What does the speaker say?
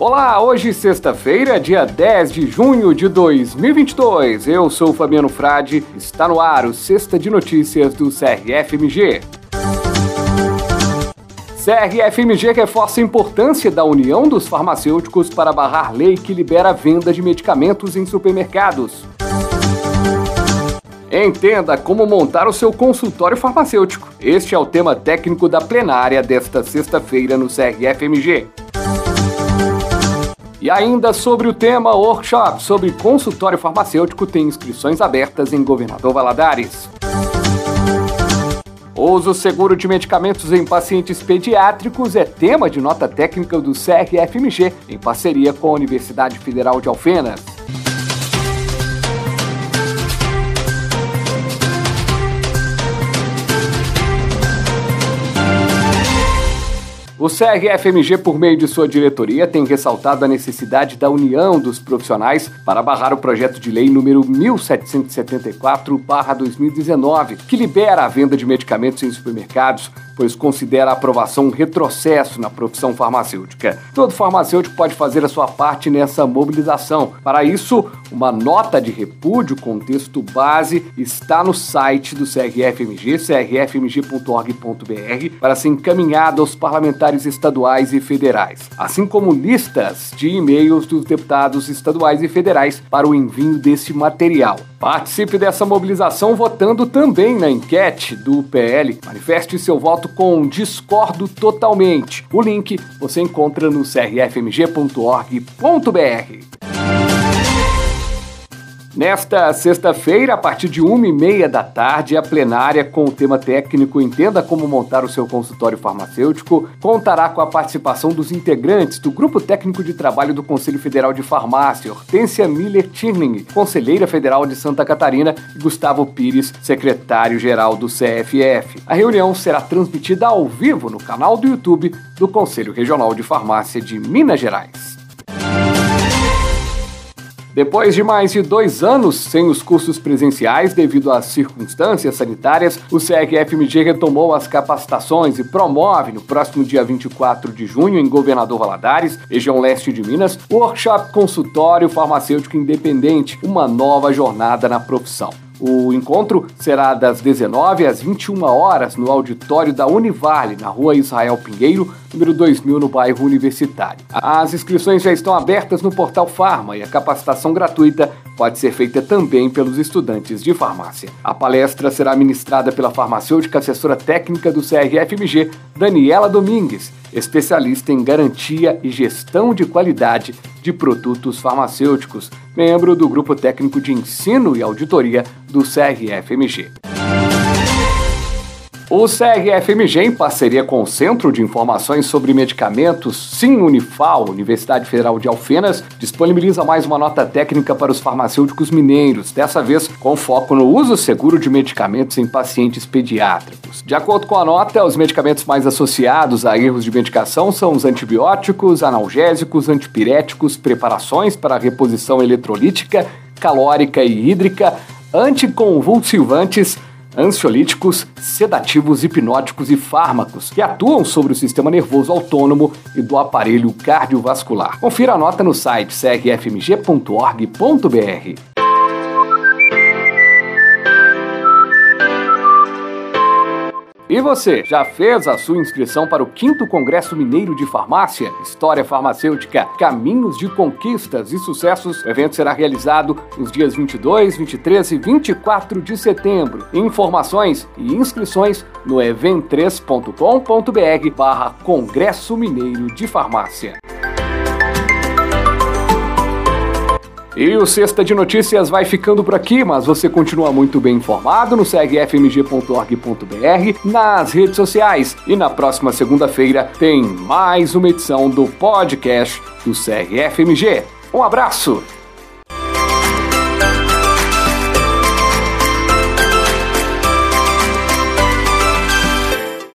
Olá, hoje sexta-feira, dia 10 de junho de 2022. Eu sou Fabiano Frade, está no ar o Sexta de Notícias do CRFMG. CRFMG reforça a importância da união dos farmacêuticos para barrar lei que libera a venda de medicamentos em supermercados. Entenda como montar o seu consultório farmacêutico. Este é o tema técnico da plenária desta sexta-feira no CRFMG. E ainda sobre o tema workshop sobre consultório farmacêutico tem inscrições abertas em Governador Valadares. Uso seguro de medicamentos em pacientes pediátricos é tema de nota técnica do CRFMG, em parceria com a Universidade Federal de Alfenas. O CRFMG, por meio de sua diretoria, tem ressaltado a necessidade da união dos profissionais para barrar o projeto de lei número 1774-2019, que libera a venda de medicamentos em supermercados pois considera a aprovação um retrocesso na profissão farmacêutica. Todo farmacêutico pode fazer a sua parte nessa mobilização. Para isso, uma nota de repúdio com texto base está no site do CRFMG, crfmg.org.br, para ser encaminhada aos parlamentares estaduais e federais, assim como listas de e-mails dos deputados estaduais e federais para o envio desse material. Participe dessa mobilização votando também na enquete do PL. Manifeste seu voto com Discordo Totalmente. O link você encontra no crfmg.org.br. Nesta sexta-feira, a partir de uma e meia da tarde, a plenária com o tema técnico Entenda como montar o seu consultório farmacêutico contará com a participação dos integrantes do Grupo Técnico de Trabalho do Conselho Federal de Farmácia, Hortência Miller Tirling, conselheira federal de Santa Catarina, e Gustavo Pires, secretário-geral do CFF. A reunião será transmitida ao vivo no canal do YouTube do Conselho Regional de Farmácia de Minas Gerais. Depois de mais de dois anos sem os cursos presenciais devido às circunstâncias sanitárias, o CRFMG retomou as capacitações e promove no próximo dia 24 de junho, em Governador Valadares, região leste de Minas, o workshop Consultório Farmacêutico Independente, uma nova jornada na profissão. O encontro será das 19 às 21 horas no auditório da Univale, na rua Israel Pinheiro, número 2000, no bairro Universitário. As inscrições já estão abertas no portal Farma e a capacitação gratuita pode ser feita também pelos estudantes de farmácia. A palestra será ministrada pela farmacêutica assessora técnica do CRFMG, Daniela Domingues, especialista em garantia e gestão de qualidade de produtos farmacêuticos, membro do Grupo Técnico de Ensino e Auditoria do CRFMG. O CRFMG, em parceria com o Centro de Informações sobre Medicamentos, Sim Unifal, Universidade Federal de Alfenas, disponibiliza mais uma nota técnica para os farmacêuticos mineiros, dessa vez com foco no uso seguro de medicamentos em pacientes pediátricos. De acordo com a nota, os medicamentos mais associados a erros de medicação são os antibióticos, analgésicos, antipiréticos, preparações para reposição eletrolítica, calórica e hídrica, anticonvulsivantes, ansiolíticos, sedativos, hipnóticos e fármacos que atuam sobre o sistema nervoso autônomo e do aparelho cardiovascular. Confira a nota no site crfmg.org.br. E você, já fez a sua inscrição para o 5 Congresso Mineiro de Farmácia, História Farmacêutica, Caminhos de Conquistas e Sucessos? O evento será realizado nos dias 22, 23 e 24 de setembro. Informações e inscrições no event3.com.br barra Congresso Mineiro de Farmácia. E o Sexta de Notícias vai ficando por aqui, mas você continua muito bem informado no crfmg.org.br, nas redes sociais. E na próxima segunda-feira tem mais uma edição do podcast do CRFMG. Um abraço!